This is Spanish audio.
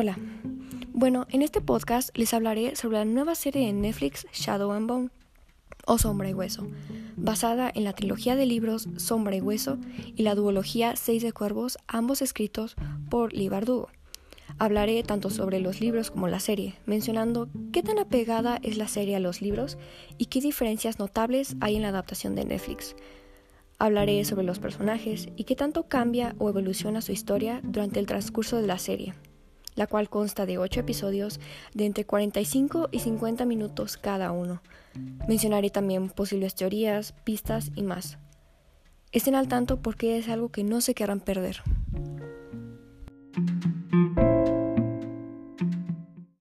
Hola. Bueno, en este podcast les hablaré sobre la nueva serie de Netflix Shadow and Bone o Sombra y Hueso, basada en la trilogía de libros Sombra y Hueso y la duología Seis de Cuervos, ambos escritos por Lee Bardugo. Hablaré tanto sobre los libros como la serie, mencionando qué tan apegada es la serie a los libros y qué diferencias notables hay en la adaptación de Netflix. Hablaré sobre los personajes y qué tanto cambia o evoluciona su historia durante el transcurso de la serie, la cual consta de 8 episodios de entre 45 y 50 minutos cada uno. Mencionaré también posibles teorías, pistas y más. Estén al tanto porque es algo que no se querrán perder.